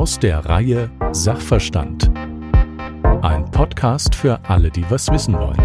Aus der Reihe Sachverstand. Ein Podcast für alle, die was wissen wollen.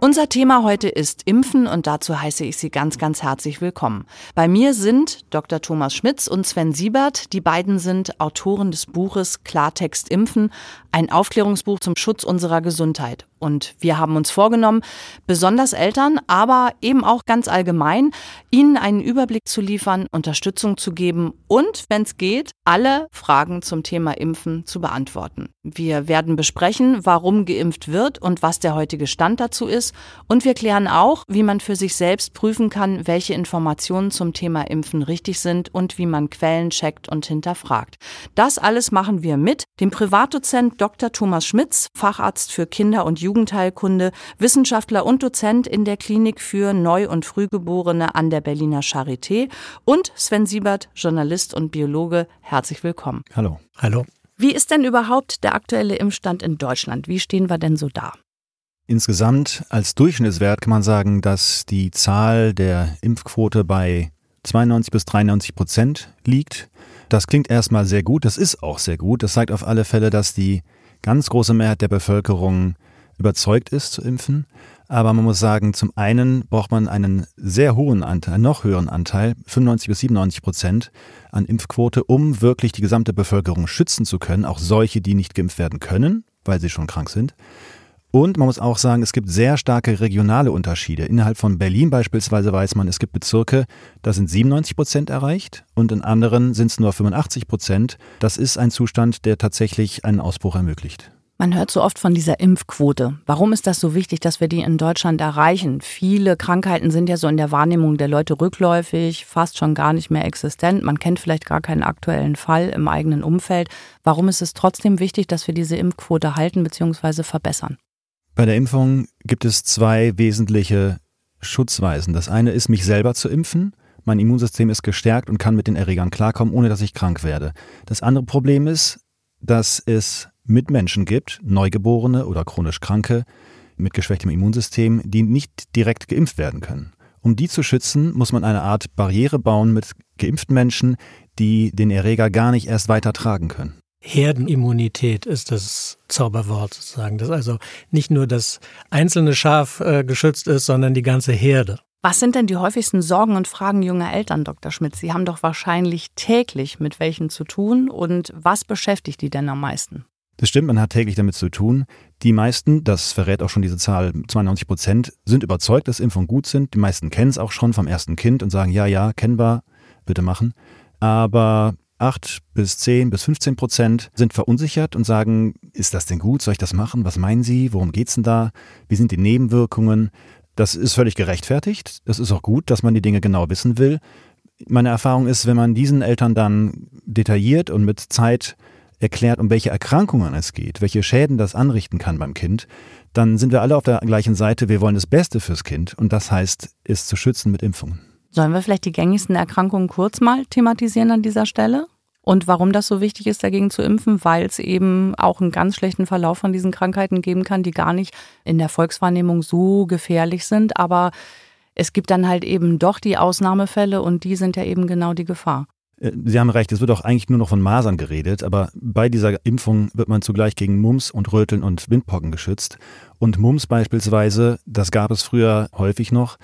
Unser Thema heute ist Impfen und dazu heiße ich Sie ganz, ganz herzlich willkommen. Bei mir sind Dr. Thomas Schmitz und Sven Siebert. Die beiden sind Autoren des Buches Klartext Impfen, ein Aufklärungsbuch zum Schutz unserer Gesundheit. Und wir haben uns vorgenommen, besonders Eltern, aber eben auch ganz allgemein, ihnen einen Überblick zu liefern, Unterstützung zu geben und, wenn es geht, alle Fragen zum Thema Impfen zu beantworten. Wir werden besprechen, warum geimpft wird und was der heutige Stand dazu ist. Und wir klären auch, wie man für sich selbst prüfen kann, welche Informationen zum Thema Impfen richtig sind und wie man Quellen checkt und hinterfragt. Das alles machen wir mit dem Privatdozent Dr. Thomas Schmitz, Facharzt für Kinder- und Jugend Jugendheilkunde, Wissenschaftler und Dozent in der Klinik für Neu- und Frühgeborene an der Berliner Charité und Sven Siebert, Journalist und Biologe. Herzlich willkommen. Hallo. Hallo. Wie ist denn überhaupt der aktuelle Impfstand in Deutschland? Wie stehen wir denn so da? Insgesamt als Durchschnittswert kann man sagen, dass die Zahl der Impfquote bei 92 bis 93 Prozent liegt. Das klingt erstmal sehr gut, das ist auch sehr gut. Das zeigt auf alle Fälle, dass die ganz große Mehrheit der Bevölkerung überzeugt ist zu impfen. Aber man muss sagen, zum einen braucht man einen sehr hohen Anteil, noch höheren Anteil, 95 bis 97 Prozent an Impfquote, um wirklich die gesamte Bevölkerung schützen zu können, auch solche, die nicht geimpft werden können, weil sie schon krank sind. Und man muss auch sagen, es gibt sehr starke regionale Unterschiede. Innerhalb von Berlin beispielsweise weiß man, es gibt Bezirke, da sind 97 Prozent erreicht und in anderen sind es nur 85 Prozent. Das ist ein Zustand, der tatsächlich einen Ausbruch ermöglicht. Man hört so oft von dieser Impfquote. Warum ist das so wichtig, dass wir die in Deutschland erreichen? Viele Krankheiten sind ja so in der Wahrnehmung der Leute rückläufig, fast schon gar nicht mehr existent. Man kennt vielleicht gar keinen aktuellen Fall im eigenen Umfeld. Warum ist es trotzdem wichtig, dass wir diese Impfquote halten bzw. verbessern? Bei der Impfung gibt es zwei wesentliche Schutzweisen. Das eine ist, mich selber zu impfen. Mein Immunsystem ist gestärkt und kann mit den Erregern klarkommen, ohne dass ich krank werde. Das andere Problem ist, dass es Mitmenschen gibt, Neugeborene oder chronisch Kranke mit geschwächtem Immunsystem, die nicht direkt geimpft werden können. Um die zu schützen, muss man eine Art Barriere bauen mit geimpften Menschen, die den Erreger gar nicht erst weiter tragen können. Herdenimmunität ist das Zauberwort sozusagen, dass also nicht nur das einzelne Schaf äh, geschützt ist, sondern die ganze Herde. Was sind denn die häufigsten Sorgen und Fragen junger Eltern, Dr. Schmidt? Sie haben doch wahrscheinlich täglich mit welchen zu tun und was beschäftigt die denn am meisten? Das stimmt, man hat täglich damit zu tun. Die meisten, das verrät auch schon diese Zahl, 92 Prozent, sind überzeugt, dass Impfungen gut sind. Die meisten kennen es auch schon vom ersten Kind und sagen, ja, ja, kennen wir, bitte machen. Aber 8 bis 10 bis 15 Prozent sind verunsichert und sagen, ist das denn gut? Soll ich das machen? Was meinen Sie? Worum geht's denn da? Wie sind die Nebenwirkungen? Das ist völlig gerechtfertigt. Das ist auch gut, dass man die Dinge genau wissen will. Meine Erfahrung ist, wenn man diesen Eltern dann detailliert und mit Zeit erklärt, um welche Erkrankungen es geht, welche Schäden das anrichten kann beim Kind, dann sind wir alle auf der gleichen Seite. Wir wollen das Beste fürs Kind und das heißt, es zu schützen mit Impfungen. Sollen wir vielleicht die gängigsten Erkrankungen kurz mal thematisieren an dieser Stelle? Und warum das so wichtig ist, dagegen zu impfen, weil es eben auch einen ganz schlechten Verlauf von diesen Krankheiten geben kann, die gar nicht in der Volkswahrnehmung so gefährlich sind. Aber es gibt dann halt eben doch die Ausnahmefälle und die sind ja eben genau die Gefahr. Äh, Sie haben recht, es wird auch eigentlich nur noch von Masern geredet, aber bei dieser Impfung wird man zugleich gegen Mumps und Röteln und Windpocken geschützt. Und Mumps beispielsweise, das gab es früher häufig noch,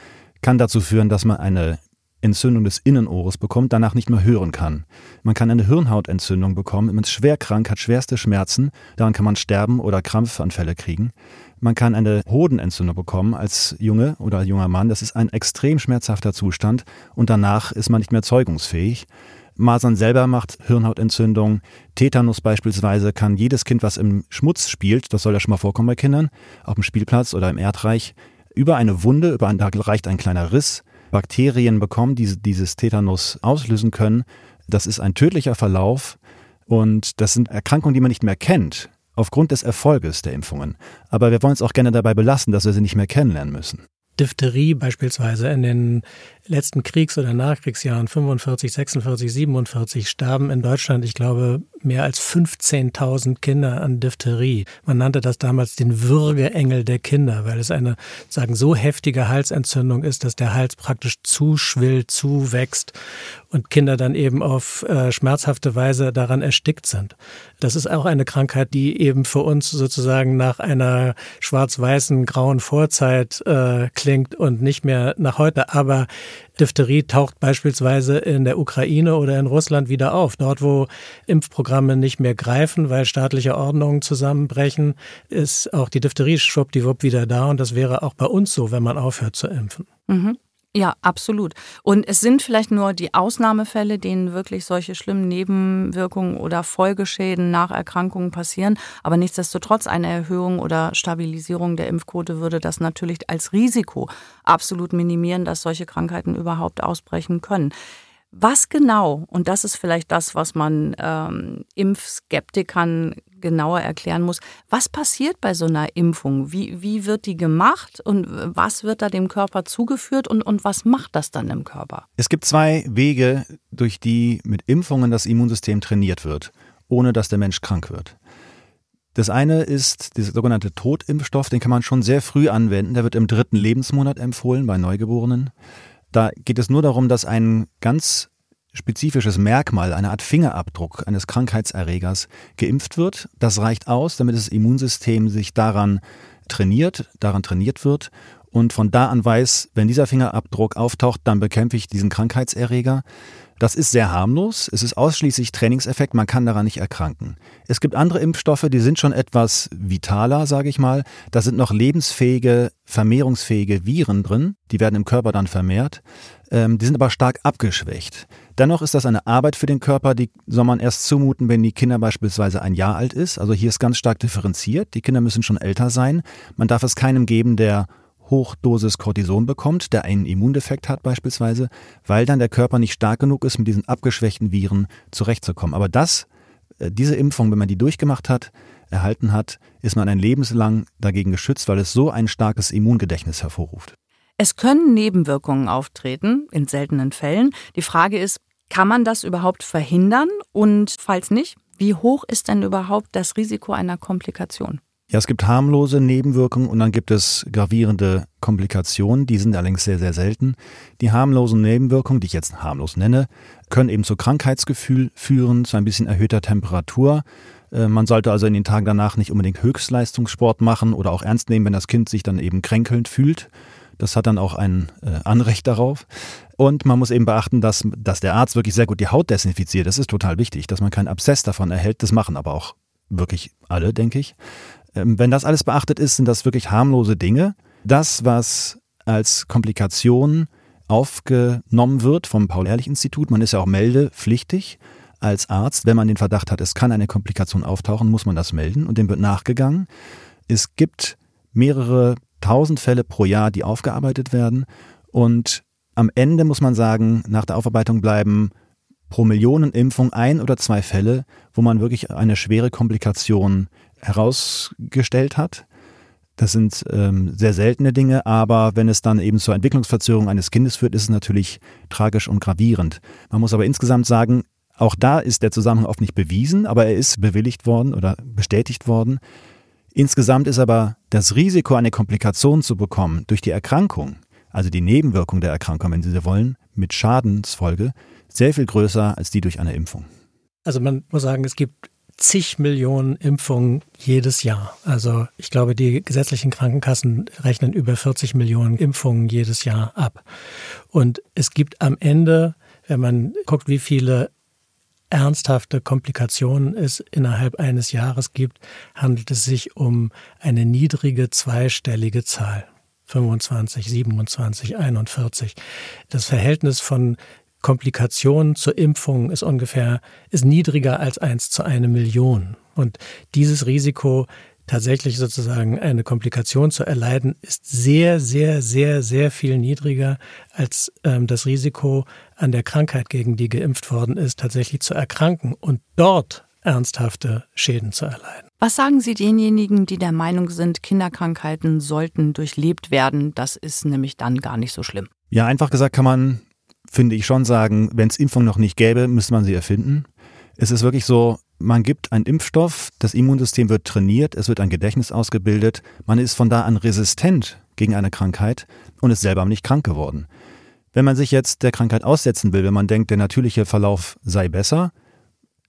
kann dazu führen, dass man eine Entzündung des Innenohres bekommt, danach nicht mehr hören kann. Man kann eine Hirnhautentzündung bekommen, man ist schwer krank, hat schwerste Schmerzen, daran kann man sterben oder Krampfanfälle kriegen. Man kann eine Hodenentzündung bekommen als Junge oder junger Mann, das ist ein extrem schmerzhafter Zustand und danach ist man nicht mehr zeugungsfähig. Masern selber macht Hirnhautentzündung. Tetanus beispielsweise kann jedes Kind, was im Schmutz spielt, das soll ja schon mal vorkommen bei Kindern, auf dem Spielplatz oder im Erdreich, über eine Wunde, über ein, da reicht ein kleiner Riss, Bakterien bekommen, die dieses Tetanus auslösen können. Das ist ein tödlicher Verlauf und das sind Erkrankungen, die man nicht mehr kennt, aufgrund des Erfolges der Impfungen. Aber wir wollen es auch gerne dabei belassen, dass wir sie nicht mehr kennenlernen müssen. Diphtherie beispielsweise in den letzten Kriegs- oder Nachkriegsjahren 45, 46, 47 starben in Deutschland, ich glaube, mehr als 15.000 Kinder an Diphtherie. Man nannte das damals den Würgeengel der Kinder, weil es eine sagen so heftige Halsentzündung ist, dass der Hals praktisch zuschwillt, zuwächst und Kinder dann eben auf äh, schmerzhafte Weise daran erstickt sind. Das ist auch eine Krankheit, die eben für uns sozusagen nach einer schwarz-weißen grauen Vorzeit äh, klingt und nicht mehr nach heute, aber Diphtherie taucht beispielsweise in der Ukraine oder in Russland wieder auf. Dort, wo Impfprogramme nicht mehr greifen, weil staatliche Ordnungen zusammenbrechen, ist auch die Diphtherie schwuppdiwupp wieder da. Und das wäre auch bei uns so, wenn man aufhört zu impfen. Mhm. Ja, absolut. Und es sind vielleicht nur die Ausnahmefälle, denen wirklich solche schlimmen Nebenwirkungen oder Folgeschäden nach Erkrankungen passieren. Aber nichtsdestotrotz eine Erhöhung oder Stabilisierung der Impfquote würde das natürlich als Risiko absolut minimieren, dass solche Krankheiten überhaupt ausbrechen können. Was genau, und das ist vielleicht das, was man ähm, Impfskeptikern genauer erklären muss, was passiert bei so einer Impfung? Wie, wie wird die gemacht und was wird da dem Körper zugeführt und, und was macht das dann im Körper? Es gibt zwei Wege, durch die mit Impfungen das Immunsystem trainiert wird, ohne dass der Mensch krank wird. Das eine ist der sogenannte Totimpfstoff, den kann man schon sehr früh anwenden. Der wird im dritten Lebensmonat empfohlen bei Neugeborenen. Da geht es nur darum, dass ein ganz spezifisches Merkmal, eine Art Fingerabdruck eines Krankheitserregers geimpft wird. Das reicht aus, damit das Immunsystem sich daran trainiert, daran trainiert wird und von da an weiß, wenn dieser Fingerabdruck auftaucht, dann bekämpfe ich diesen Krankheitserreger. Das ist sehr harmlos. Es ist ausschließlich Trainingseffekt. Man kann daran nicht erkranken. Es gibt andere Impfstoffe, die sind schon etwas vitaler, sage ich mal. Da sind noch lebensfähige, vermehrungsfähige Viren drin. Die werden im Körper dann vermehrt. Ähm, die sind aber stark abgeschwächt. Dennoch ist das eine Arbeit für den Körper, die soll man erst zumuten, wenn die Kinder beispielsweise ein Jahr alt ist. Also hier ist ganz stark differenziert. Die Kinder müssen schon älter sein. Man darf es keinem geben, der Hochdosis Cortison bekommt, der einen Immundefekt hat beispielsweise, weil dann der Körper nicht stark genug ist, mit diesen abgeschwächten Viren zurechtzukommen. Aber das, äh, diese Impfung, wenn man die durchgemacht hat, erhalten hat, ist man ein lebenslang dagegen geschützt, weil es so ein starkes Immungedächtnis hervorruft. Es können Nebenwirkungen auftreten, in seltenen Fällen. Die Frage ist, kann man das überhaupt verhindern? Und falls nicht, wie hoch ist denn überhaupt das Risiko einer Komplikation? Ja, es gibt harmlose Nebenwirkungen und dann gibt es gravierende Komplikationen, die sind allerdings sehr, sehr selten. Die harmlosen Nebenwirkungen, die ich jetzt harmlos nenne, können eben zu Krankheitsgefühl führen, zu ein bisschen erhöhter Temperatur. Äh, man sollte also in den Tagen danach nicht unbedingt Höchstleistungssport machen oder auch ernst nehmen, wenn das Kind sich dann eben kränkelnd fühlt. Das hat dann auch ein äh, Anrecht darauf. Und man muss eben beachten, dass, dass der Arzt wirklich sehr gut die Haut desinfiziert. Das ist total wichtig, dass man keinen Abszess davon erhält. Das machen aber auch wirklich alle, denke ich. Ähm, wenn das alles beachtet ist, sind das wirklich harmlose Dinge. Das, was als Komplikation aufgenommen wird vom Paul-Ehrlich-Institut, man ist ja auch meldepflichtig als Arzt, wenn man den Verdacht hat, es kann eine Komplikation auftauchen, muss man das melden und dem wird nachgegangen. Es gibt mehrere tausend Fälle pro Jahr, die aufgearbeitet werden und am Ende muss man sagen, nach der Aufarbeitung bleiben pro Millionenimpfung ein oder zwei Fälle, wo man wirklich eine schwere Komplikation herausgestellt hat. Das sind ähm, sehr seltene Dinge, aber wenn es dann eben zur Entwicklungsverzögerung eines Kindes führt, ist es natürlich tragisch und gravierend. Man muss aber insgesamt sagen, auch da ist der Zusammenhang oft nicht bewiesen, aber er ist bewilligt worden oder bestätigt worden. Insgesamt ist aber das Risiko, eine Komplikation zu bekommen durch die Erkrankung, also die Nebenwirkung der Erkrankung, wenn Sie so wollen, mit Schadensfolge, sehr viel größer als die durch eine Impfung. Also man muss sagen, es gibt zig Millionen Impfungen jedes Jahr. Also ich glaube, die gesetzlichen Krankenkassen rechnen über 40 Millionen Impfungen jedes Jahr ab. Und es gibt am Ende, wenn man guckt, wie viele ernsthafte Komplikationen es innerhalb eines Jahres gibt, handelt es sich um eine niedrige zweistellige Zahl. 25, 27, 41. Das Verhältnis von Komplikation zur Impfung ist ungefähr, ist niedriger als eins zu eine Million. Und dieses Risiko, tatsächlich sozusagen eine Komplikation zu erleiden, ist sehr, sehr, sehr, sehr viel niedriger als ähm, das Risiko an der Krankheit, gegen die geimpft worden ist, tatsächlich zu erkranken und dort ernsthafte Schäden zu erleiden. Was sagen Sie denjenigen, die der Meinung sind, Kinderkrankheiten sollten durchlebt werden? Das ist nämlich dann gar nicht so schlimm. Ja, einfach gesagt kann man, finde ich schon sagen, wenn es Impfung noch nicht gäbe, müsste man sie erfinden. Es ist wirklich so, man gibt einen Impfstoff, das Immunsystem wird trainiert, es wird ein Gedächtnis ausgebildet, man ist von da an resistent gegen eine Krankheit und ist selber nicht krank geworden. Wenn man sich jetzt der Krankheit aussetzen will, wenn man denkt, der natürliche Verlauf sei besser,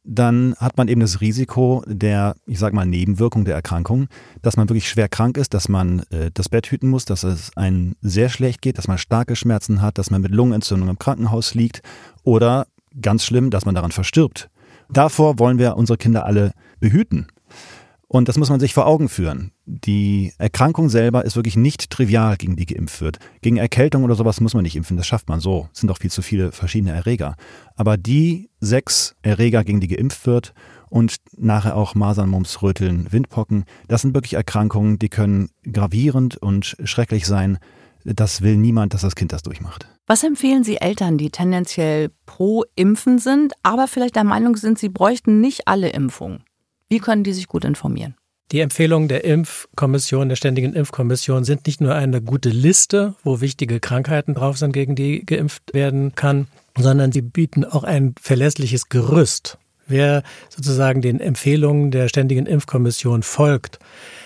dann hat man eben das Risiko der, ich sag mal, Nebenwirkung der Erkrankung, dass man wirklich schwer krank ist, dass man äh, das Bett hüten muss, dass es einem sehr schlecht geht, dass man starke Schmerzen hat, dass man mit Lungenentzündung im Krankenhaus liegt oder ganz schlimm, dass man daran verstirbt. Davor wollen wir unsere Kinder alle behüten. Und das muss man sich vor Augen führen. Die Erkrankung selber ist wirklich nicht trivial, gegen die geimpft wird. Gegen Erkältung oder sowas muss man nicht impfen, das schafft man so. Es sind auch viel zu viele verschiedene Erreger. Aber die sechs Erreger, gegen die geimpft wird und nachher auch Masern, Mumps, Röteln, Windpocken, das sind wirklich Erkrankungen, die können gravierend und schrecklich sein. Das will niemand, dass das Kind das durchmacht. Was empfehlen Sie Eltern, die tendenziell pro Impfen sind, aber vielleicht der Meinung sind, sie bräuchten nicht alle Impfungen? Wie können die sich gut informieren? Die Empfehlungen der Impfkommission, der Ständigen Impfkommission sind nicht nur eine gute Liste, wo wichtige Krankheiten drauf sind, gegen die geimpft werden kann, sondern sie bieten auch ein verlässliches Gerüst. Wer sozusagen den Empfehlungen der Ständigen Impfkommission folgt,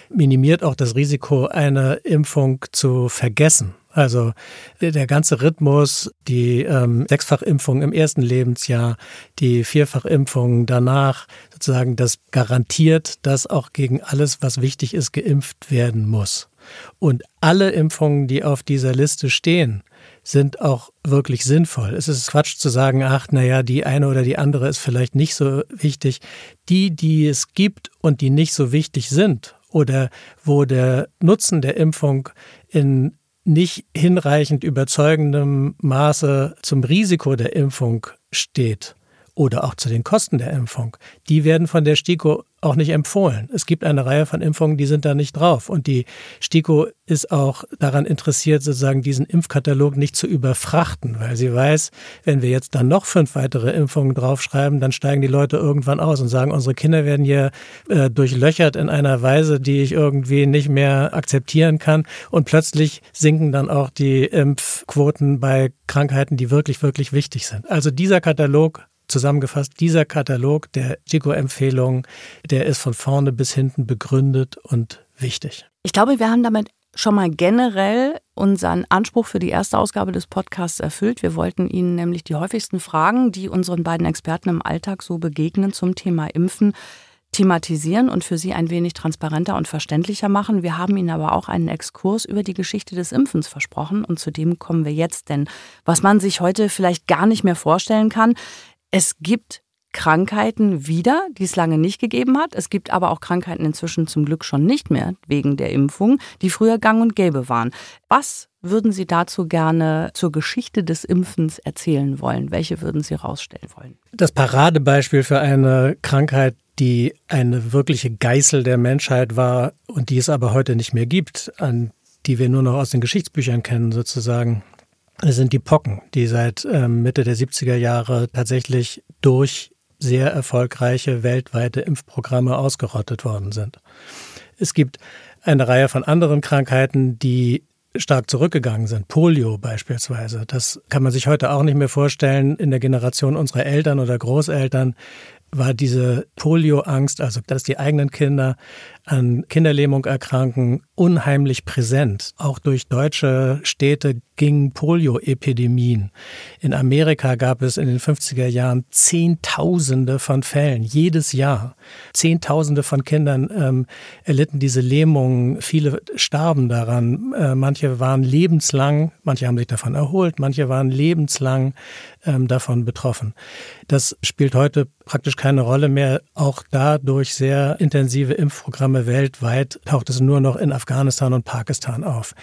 minimiert auch das Risiko, eine Impfung zu vergessen. Also der ganze Rhythmus, die ähm, Sechsfachimpfung im ersten Lebensjahr, die Vierfachimpfung danach, sozusagen, das garantiert, dass auch gegen alles, was wichtig ist, geimpft werden muss. Und alle Impfungen, die auf dieser Liste stehen, sind auch wirklich sinnvoll. Es ist Quatsch zu sagen, ach, naja, die eine oder die andere ist vielleicht nicht so wichtig. Die, die es gibt und die nicht so wichtig sind oder wo der Nutzen der Impfung in nicht hinreichend überzeugendem Maße zum Risiko der Impfung steht oder auch zu den Kosten der Impfung, die werden von der STIKO auch nicht empfohlen. Es gibt eine Reihe von Impfungen, die sind da nicht drauf. Und die STIKO ist auch daran interessiert, sozusagen diesen Impfkatalog nicht zu überfrachten, weil sie weiß, wenn wir jetzt dann noch fünf weitere Impfungen draufschreiben, dann steigen die Leute irgendwann aus und sagen, unsere Kinder werden hier äh, durchlöchert in einer Weise, die ich irgendwie nicht mehr akzeptieren kann. Und plötzlich sinken dann auch die Impfquoten bei Krankheiten, die wirklich, wirklich wichtig sind. Also dieser Katalog Zusammengefasst, dieser Katalog der Chico-Empfehlungen, der ist von vorne bis hinten begründet und wichtig. Ich glaube, wir haben damit schon mal generell unseren Anspruch für die erste Ausgabe des Podcasts erfüllt. Wir wollten Ihnen nämlich die häufigsten Fragen, die unseren beiden Experten im Alltag so begegnen zum Thema Impfen, thematisieren und für Sie ein wenig transparenter und verständlicher machen. Wir haben Ihnen aber auch einen Exkurs über die Geschichte des Impfens versprochen und zu dem kommen wir jetzt. Denn was man sich heute vielleicht gar nicht mehr vorstellen kann, es gibt Krankheiten wieder, die es lange nicht gegeben hat. Es gibt aber auch Krankheiten inzwischen zum Glück schon nicht mehr wegen der Impfung, die früher gang und gäbe waren. Was würden Sie dazu gerne zur Geschichte des Impfens erzählen wollen? Welche würden Sie rausstellen wollen? Das Paradebeispiel für eine Krankheit, die eine wirkliche Geißel der Menschheit war und die es aber heute nicht mehr gibt, an die wir nur noch aus den Geschichtsbüchern kennen sozusagen, sind die Pocken, die seit ähm, Mitte der 70er Jahre tatsächlich durch sehr erfolgreiche weltweite Impfprogramme ausgerottet worden sind. Es gibt eine Reihe von anderen Krankheiten, die stark zurückgegangen sind. Polio beispielsweise. Das kann man sich heute auch nicht mehr vorstellen. In der Generation unserer Eltern oder Großeltern war diese Polioangst, also dass die eigenen Kinder an Kinderlähmung erkranken, unheimlich präsent. Auch durch deutsche Städte gingen Polioepidemien. In Amerika gab es in den 50er Jahren Zehntausende von Fällen, jedes Jahr. Zehntausende von Kindern ähm, erlitten diese Lähmungen, viele starben daran. Äh, manche waren lebenslang, manche haben sich davon erholt, manche waren lebenslang ähm, davon betroffen. Das spielt heute praktisch keine Rolle mehr. Auch da durch sehr intensive Impfprogramme Ausnahme weltweit taucht es nur noch in Afghanistan und Pakistan auf.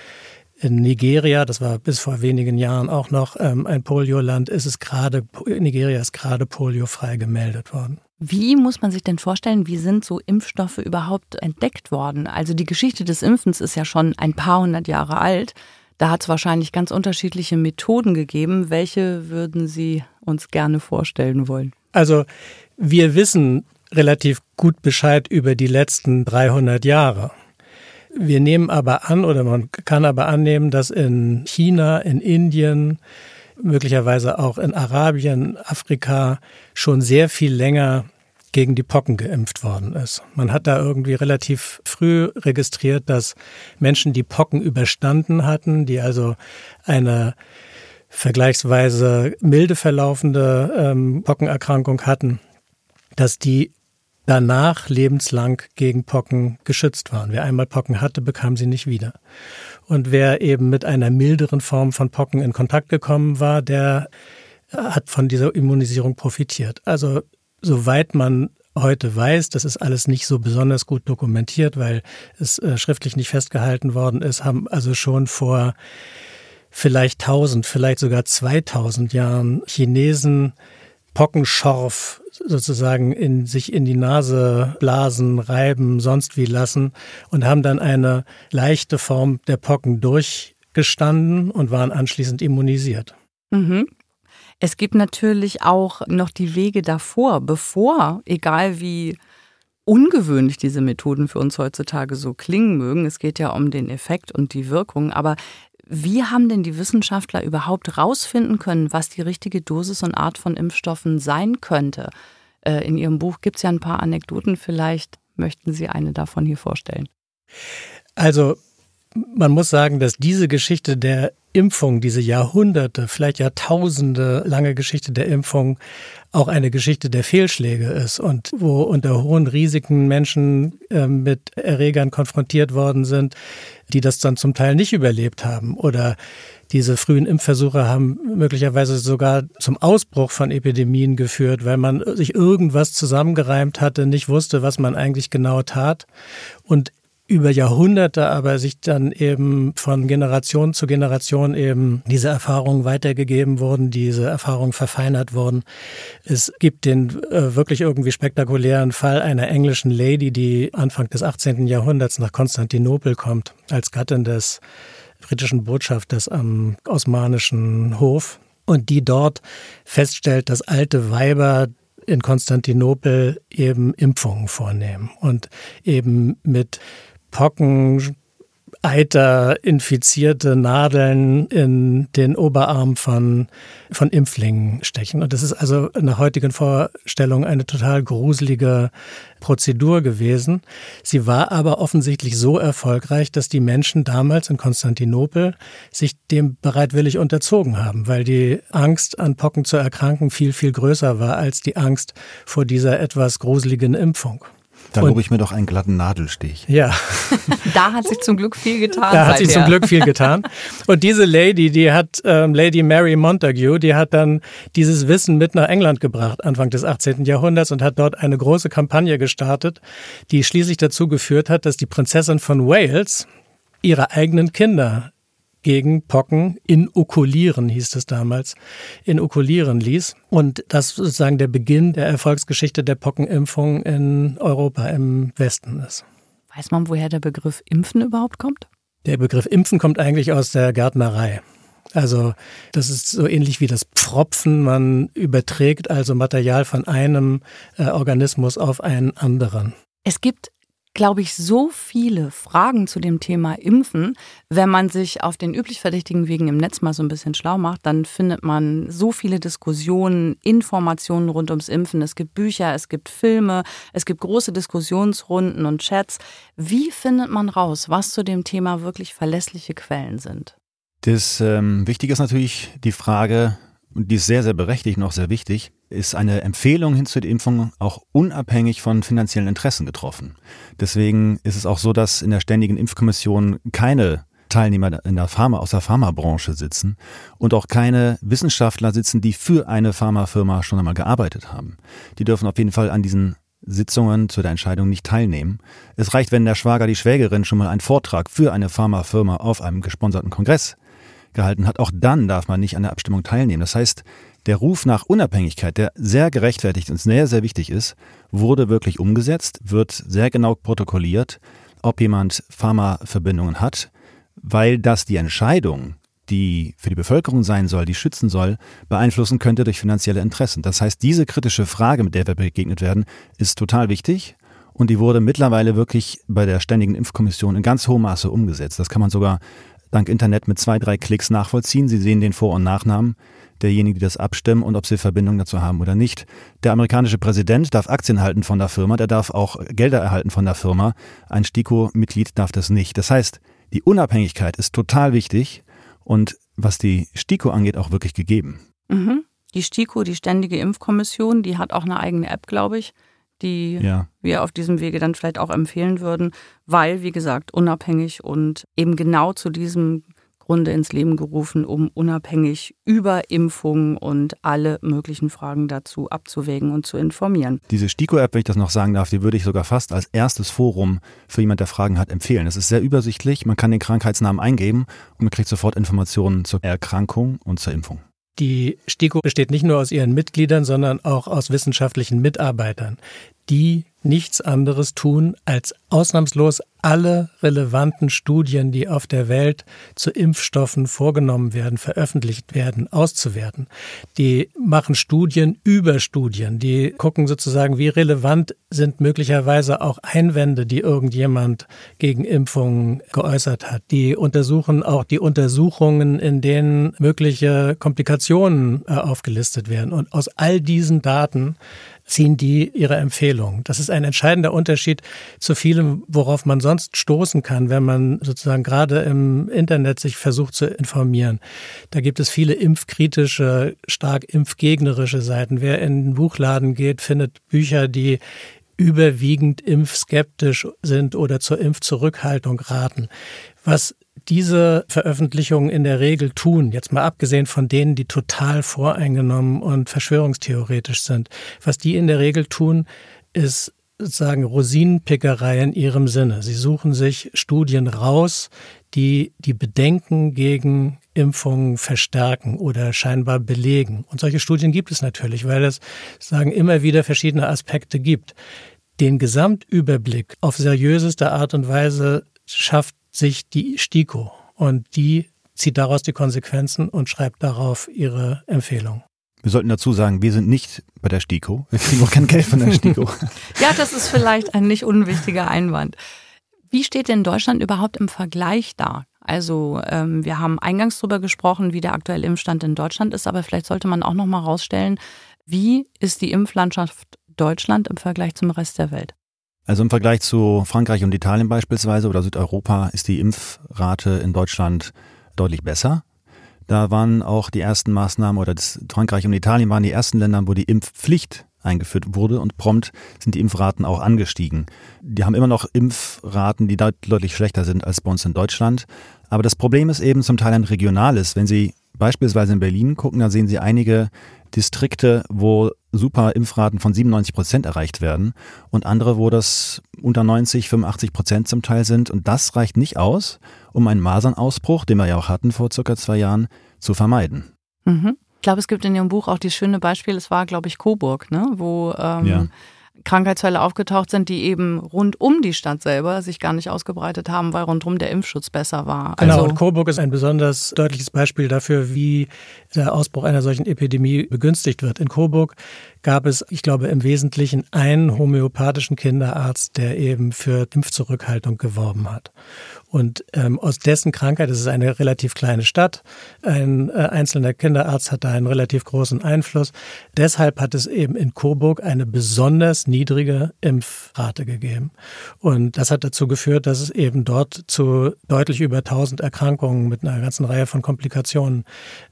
In Nigeria, das war bis vor wenigen Jahren auch noch ähm, ein Polioland, ist es gerade, Nigeria ist gerade poliofrei gemeldet worden. Wie muss man sich denn vorstellen, wie sind so Impfstoffe überhaupt entdeckt worden? Also die Geschichte des Impfens ist ja schon ein paar hundert Jahre alt. Da hat es wahrscheinlich ganz unterschiedliche Methoden gegeben. Welche würden Sie uns gerne vorstellen wollen? Also wir wissen relativ gut Bescheid über die letzten 300 Jahre. Wir nehmen aber an, oder man kann aber annehmen, dass in China, in Indien, möglicherweise auch in Arabien, Afrika schon sehr viel länger gegen die Pocken geimpft worden ist. Man hat da irgendwie relativ früh registriert, dass Menschen, die Pocken überstanden hatten, die also eine vergleichsweise milde verlaufende ähm, Pockenerkrankung hatten, dass die danach lebenslang gegen Pocken geschützt waren. Wer einmal Pocken hatte, bekam sie nicht wieder. Und wer eben mit einer milderen Form von Pocken in Kontakt gekommen war, der hat von dieser Immunisierung profitiert. Also soweit man heute weiß, das ist alles nicht so besonders gut dokumentiert, weil es äh, schriftlich nicht festgehalten worden ist, haben also schon vor vielleicht 1000, vielleicht sogar 2000 Jahren Chinesen Pockenschorf sozusagen in sich in die Nase blasen, reiben, sonst wie lassen und haben dann eine leichte Form der Pocken durchgestanden und waren anschließend immunisiert. Mhm. Es gibt natürlich auch noch die Wege davor, bevor, egal wie ungewöhnlich diese Methoden für uns heutzutage so klingen mögen. Es geht ja um den Effekt und die Wirkung. Aber wie haben denn die Wissenschaftler überhaupt rausfinden können, was die richtige Dosis und Art von Impfstoffen sein könnte? Äh, in Ihrem Buch gibt es ja ein paar Anekdoten. Vielleicht möchten Sie eine davon hier vorstellen. Also man muss sagen, dass diese Geschichte der Impfung, diese Jahrhunderte, vielleicht Jahrtausende lange Geschichte der Impfung auch eine Geschichte der Fehlschläge ist und wo unter hohen Risiken Menschen äh, mit Erregern konfrontiert worden sind, die das dann zum Teil nicht überlebt haben oder diese frühen Impfversuche haben möglicherweise sogar zum Ausbruch von Epidemien geführt, weil man sich irgendwas zusammengereimt hatte, nicht wusste, was man eigentlich genau tat. Und über Jahrhunderte aber sich dann eben von Generation zu Generation eben diese Erfahrungen weitergegeben wurden, diese Erfahrungen verfeinert wurden. Es gibt den äh, wirklich irgendwie spektakulären Fall einer englischen Lady, die Anfang des 18. Jahrhunderts nach Konstantinopel kommt, als Gattin des britischen Botschafters am osmanischen Hof und die dort feststellt, dass alte Weiber in Konstantinopel eben Impfungen vornehmen und eben mit Pocken, Eiter, infizierte Nadeln in den Oberarm von, von Impflingen stechen. Und das ist also nach heutigen Vorstellungen eine total gruselige Prozedur gewesen. Sie war aber offensichtlich so erfolgreich, dass die Menschen damals in Konstantinopel sich dem bereitwillig unterzogen haben, weil die Angst an Pocken zu erkranken viel, viel größer war als die Angst vor dieser etwas gruseligen Impfung. Da lobe ich mir doch einen glatten Nadelstich. Ja. da hat sich zum Glück viel getan. Da hat sich zum Glück viel getan. Und diese Lady, die hat, ähm, Lady Mary Montague, die hat dann dieses Wissen mit nach England gebracht, Anfang des 18. Jahrhunderts und hat dort eine große Kampagne gestartet, die schließlich dazu geführt hat, dass die Prinzessin von Wales ihre eigenen Kinder gegen Pocken inokulieren, hieß es damals, inokulieren ließ. Und das sozusagen der Beginn der Erfolgsgeschichte der Pockenimpfung in Europa im Westen ist. Weiß man, woher der Begriff Impfen überhaupt kommt? Der Begriff Impfen kommt eigentlich aus der Gärtnerei. Also das ist so ähnlich wie das Pfropfen. Man überträgt also Material von einem äh, Organismus auf einen anderen. Es gibt glaube ich, so viele Fragen zu dem Thema Impfen. Wenn man sich auf den üblich verdächtigen Wegen im Netz mal so ein bisschen schlau macht, dann findet man so viele Diskussionen, Informationen rund ums Impfen. Es gibt Bücher, es gibt Filme, es gibt große Diskussionsrunden und Chats. Wie findet man raus, was zu dem Thema wirklich verlässliche Quellen sind? Das ähm, Wichtige ist natürlich die Frage, und die ist sehr, sehr berechtigt noch sehr wichtig, ist eine Empfehlung hin zu der Impfung auch unabhängig von finanziellen Interessen getroffen. Deswegen ist es auch so, dass in der Ständigen Impfkommission keine Teilnehmer in der Pharma, aus der Pharmabranche sitzen und auch keine Wissenschaftler sitzen, die für eine Pharmafirma schon einmal gearbeitet haben. Die dürfen auf jeden Fall an diesen Sitzungen zu der Entscheidung nicht teilnehmen. Es reicht, wenn der Schwager, die Schwägerin schon mal einen Vortrag für eine Pharmafirma auf einem gesponserten Kongress gehalten hat. Auch dann darf man nicht an der Abstimmung teilnehmen. Das heißt, der Ruf nach Unabhängigkeit, der sehr gerechtfertigt und sehr, sehr wichtig ist, wurde wirklich umgesetzt, wird sehr genau protokolliert, ob jemand Pharmaverbindungen hat, weil das die Entscheidung die für die Bevölkerung sein soll, die schützen soll, beeinflussen könnte durch finanzielle Interessen. Das heißt, diese kritische Frage, mit der wir begegnet werden, ist total wichtig und die wurde mittlerweile wirklich bei der Ständigen Impfkommission in ganz hohem Maße umgesetzt. Das kann man sogar dank Internet mit zwei, drei Klicks nachvollziehen. Sie sehen den Vor- und Nachnamen derjenigen, die das abstimmen und ob sie Verbindung dazu haben oder nicht. Der amerikanische Präsident darf Aktien halten von der Firma, der darf auch Gelder erhalten von der Firma. Ein STIKO-Mitglied darf das nicht. Das heißt, die Unabhängigkeit ist total wichtig und was die STIKO angeht, auch wirklich gegeben. Mhm. Die STIKO, die Ständige Impfkommission, die hat auch eine eigene App, glaube ich, die ja. wir auf diesem Wege dann vielleicht auch empfehlen würden, weil, wie gesagt, unabhängig und eben genau zu diesem Grunde ins Leben gerufen, um unabhängig über Impfungen und alle möglichen Fragen dazu abzuwägen und zu informieren. Diese STIKO-App, wenn ich das noch sagen darf, die würde ich sogar fast als erstes Forum für jemand, der Fragen hat, empfehlen. Es ist sehr übersichtlich, man kann den Krankheitsnamen eingeben und man kriegt sofort Informationen zur Erkrankung und zur Impfung. Die STIKO besteht nicht nur aus ihren Mitgliedern, sondern auch aus wissenschaftlichen Mitarbeitern, die nichts anderes tun, als ausnahmslos alle relevanten Studien, die auf der Welt zu Impfstoffen vorgenommen werden, veröffentlicht werden, auszuwerten. Die machen Studien über Studien. Die gucken sozusagen, wie relevant sind möglicherweise auch Einwände, die irgendjemand gegen Impfungen geäußert hat. Die untersuchen auch die Untersuchungen, in denen mögliche Komplikationen äh, aufgelistet werden. Und aus all diesen Daten ziehen die ihre Empfehlung. Das ist ein entscheidender Unterschied zu vielem, worauf man sonst stoßen kann, wenn man sozusagen gerade im Internet sich versucht zu informieren. Da gibt es viele impfkritische, stark impfgegnerische Seiten. Wer in den Buchladen geht, findet Bücher, die überwiegend impfskeptisch sind oder zur Impfzurückhaltung raten. Was diese Veröffentlichungen in der Regel tun, jetzt mal abgesehen von denen, die total voreingenommen und verschwörungstheoretisch sind, was die in der Regel tun, ist sozusagen Rosinenpickerei in ihrem Sinne. Sie suchen sich Studien raus, die die Bedenken gegen Impfungen verstärken oder scheinbar belegen. Und solche Studien gibt es natürlich, weil es sagen immer wieder verschiedene Aspekte gibt. Den Gesamtüberblick auf seriöseste Art und Weise schafft sich die STIKO und die zieht daraus die Konsequenzen und schreibt darauf ihre Empfehlung. Wir sollten dazu sagen, wir sind nicht bei der STIKO. Wir kriegen auch kein Geld von der STIKO. ja, das ist vielleicht ein nicht unwichtiger Einwand. Wie steht denn Deutschland überhaupt im Vergleich da? Also ähm, wir haben eingangs darüber gesprochen, wie der aktuelle Impfstand in Deutschland ist, aber vielleicht sollte man auch noch mal rausstellen, wie ist die Impflandschaft Deutschland im Vergleich zum Rest der Welt? Also im Vergleich zu Frankreich und Italien beispielsweise oder Südeuropa ist die Impfrate in Deutschland deutlich besser. Da waren auch die ersten Maßnahmen oder Frankreich und Italien waren die ersten Länder, wo die Impfpflicht eingeführt wurde und prompt sind die Impfraten auch angestiegen. Die haben immer noch Impfraten, die deutlich schlechter sind als bei uns in Deutschland. Aber das Problem ist eben zum Teil ein regionales. Wenn Sie beispielsweise in Berlin gucken, da sehen Sie einige Distrikte, wo super Impfraten von 97 Prozent erreicht werden und andere, wo das unter 90, 85 Prozent zum Teil sind. Und das reicht nicht aus, um einen Masernausbruch, den wir ja auch hatten vor circa zwei Jahren, zu vermeiden. Mhm. Ich glaube, es gibt in Ihrem Buch auch dieses schöne Beispiel, es war, glaube ich, Coburg, ne? wo ähm, ja. Krankheitsfälle aufgetaucht sind, die eben rund um die Stadt selber sich gar nicht ausgebreitet haben, weil rundum der Impfschutz besser war. Genau, also, und Coburg ist ein besonders deutliches Beispiel dafür, wie der Ausbruch einer solchen Epidemie begünstigt wird. In Coburg gab es, ich glaube, im Wesentlichen einen homöopathischen Kinderarzt, der eben für Impfzurückhaltung geworben hat. Und ähm, aus dessen Krankheit, das ist eine relativ kleine Stadt, ein äh, einzelner Kinderarzt hat da einen relativ großen Einfluss. Deshalb hat es eben in Coburg eine besonders niedrige Impfrate gegeben. Und das hat dazu geführt, dass es eben dort zu deutlich über 1000 Erkrankungen mit einer ganzen Reihe von Komplikationen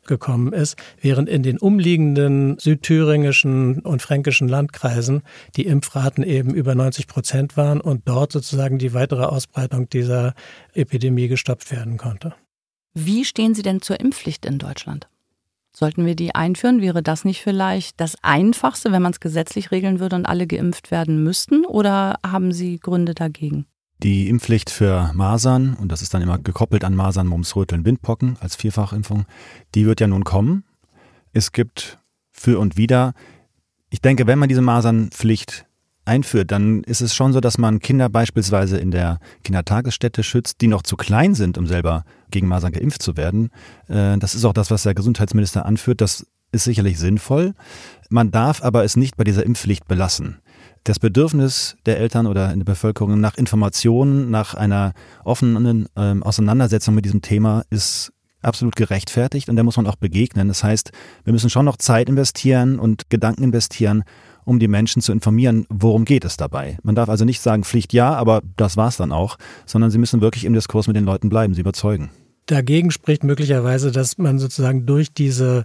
gekommen ist, während in den umliegenden südthüringischen und fränkischen Landkreisen die Impfraten eben über 90 Prozent waren und dort sozusagen die weitere Ausbreitung dieser Epidemie gestoppt werden konnte. Wie stehen Sie denn zur Impfpflicht in Deutschland? Sollten wir die einführen? Wäre das nicht vielleicht das Einfachste, wenn man es gesetzlich regeln würde und alle geimpft werden müssten? Oder haben Sie Gründe dagegen? Die Impfpflicht für Masern, und das ist dann immer gekoppelt an Masern, Mumps, Röteln, Windpocken als Vierfachimpfung, die wird ja nun kommen. Es gibt für und wieder. Ich denke, wenn man diese Masernpflicht einführt, dann ist es schon so, dass man Kinder beispielsweise in der Kindertagesstätte schützt, die noch zu klein sind, um selber gegen Masern geimpft zu werden. Äh, das ist auch das, was der Gesundheitsminister anführt. Das ist sicherlich sinnvoll. Man darf aber es nicht bei dieser Impfpflicht belassen. Das Bedürfnis der Eltern oder in der Bevölkerung nach Informationen, nach einer offenen ähm, Auseinandersetzung mit diesem Thema ist absolut gerechtfertigt und der muss man auch begegnen. Das heißt, wir müssen schon noch Zeit investieren und Gedanken investieren, um die Menschen zu informieren, worum geht es dabei. Man darf also nicht sagen Pflicht ja, aber das war's dann auch, sondern sie müssen wirklich im Diskurs mit den Leuten bleiben, sie überzeugen. Dagegen spricht möglicherweise, dass man sozusagen durch diese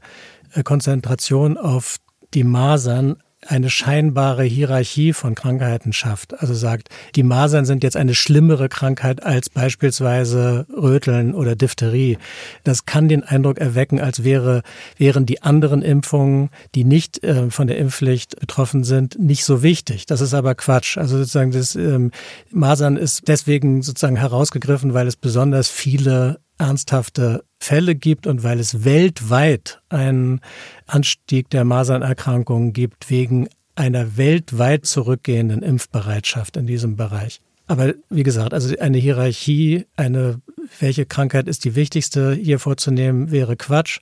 äh, Konzentration auf die Masern eine scheinbare Hierarchie von Krankheiten schafft. Also sagt, die Masern sind jetzt eine schlimmere Krankheit als beispielsweise Röteln oder Diphtherie. Das kann den Eindruck erwecken, als wäre, wären die anderen Impfungen, die nicht äh, von der Impfpflicht betroffen sind, nicht so wichtig. Das ist aber Quatsch. Also sozusagen das ähm, Masern ist deswegen sozusagen herausgegriffen, weil es besonders viele ernsthafte Fälle gibt und weil es weltweit einen Anstieg der Masernerkrankungen gibt wegen einer weltweit zurückgehenden Impfbereitschaft in diesem Bereich. Aber wie gesagt, also eine Hierarchie, eine welche Krankheit ist die wichtigste hier vorzunehmen, wäre Quatsch.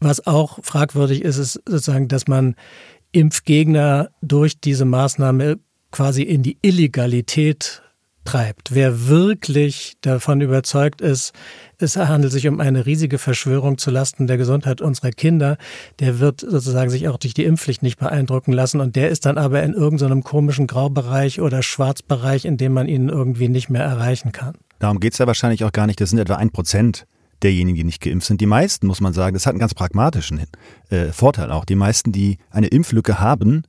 Was auch fragwürdig ist, ist sozusagen, dass man Impfgegner durch diese Maßnahme quasi in die Illegalität treibt. Wer wirklich davon überzeugt ist, es handelt sich um eine riesige Verschwörung zulasten der Gesundheit unserer Kinder, der wird sozusagen sich auch durch die Impfpflicht nicht beeindrucken lassen und der ist dann aber in irgendeinem komischen Graubereich oder Schwarzbereich, in dem man ihn irgendwie nicht mehr erreichen kann. Darum geht es ja wahrscheinlich auch gar nicht. Das sind etwa ein Prozent derjenigen, die nicht geimpft sind. Die meisten, muss man sagen, das hat einen ganz pragmatischen äh, Vorteil auch. Die meisten, die eine Impflücke haben,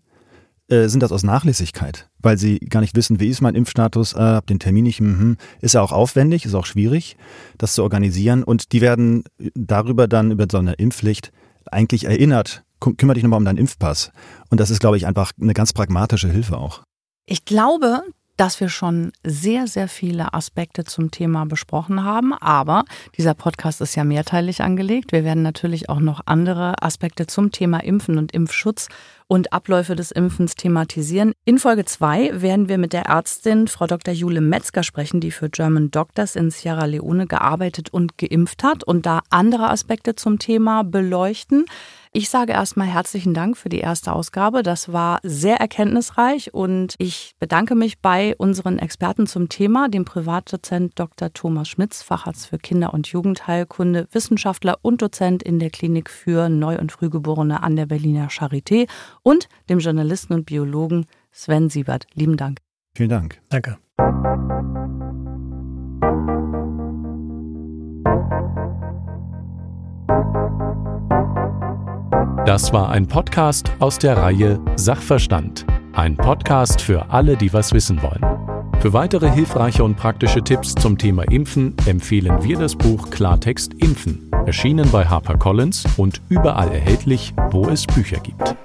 äh, sind das aus Nachlässigkeit, weil sie gar nicht wissen, wie ist mein Impfstatus, äh, den Termin nicht, mh, ist ja auch aufwendig, ist auch schwierig, das zu organisieren und die werden darüber dann über so eine Impfpflicht eigentlich erinnert, kümmere dich nochmal um deinen Impfpass und das ist, glaube ich, einfach eine ganz pragmatische Hilfe auch. Ich glaube, dass wir schon sehr, sehr viele Aspekte zum Thema besprochen haben. Aber dieser Podcast ist ja mehrteilig angelegt. Wir werden natürlich auch noch andere Aspekte zum Thema Impfen und Impfschutz und Abläufe des Impfens thematisieren. In Folge 2 werden wir mit der Ärztin Frau Dr. Jule Metzger sprechen, die für German Doctors in Sierra Leone gearbeitet und geimpft hat und da andere Aspekte zum Thema beleuchten. Ich sage erstmal herzlichen Dank für die erste Ausgabe. Das war sehr erkenntnisreich und ich bedanke mich bei unseren Experten zum Thema, dem Privatdozent Dr. Thomas Schmitz, Facharzt für Kinder- und Jugendheilkunde, Wissenschaftler und Dozent in der Klinik für Neu- und Frühgeborene an der Berliner Charité und dem Journalisten und Biologen Sven Siebert. Lieben Dank. Vielen Dank. Danke. Das war ein Podcast aus der Reihe Sachverstand. Ein Podcast für alle, die was wissen wollen. Für weitere hilfreiche und praktische Tipps zum Thema Impfen empfehlen wir das Buch Klartext Impfen, erschienen bei HarperCollins und überall erhältlich, wo es Bücher gibt.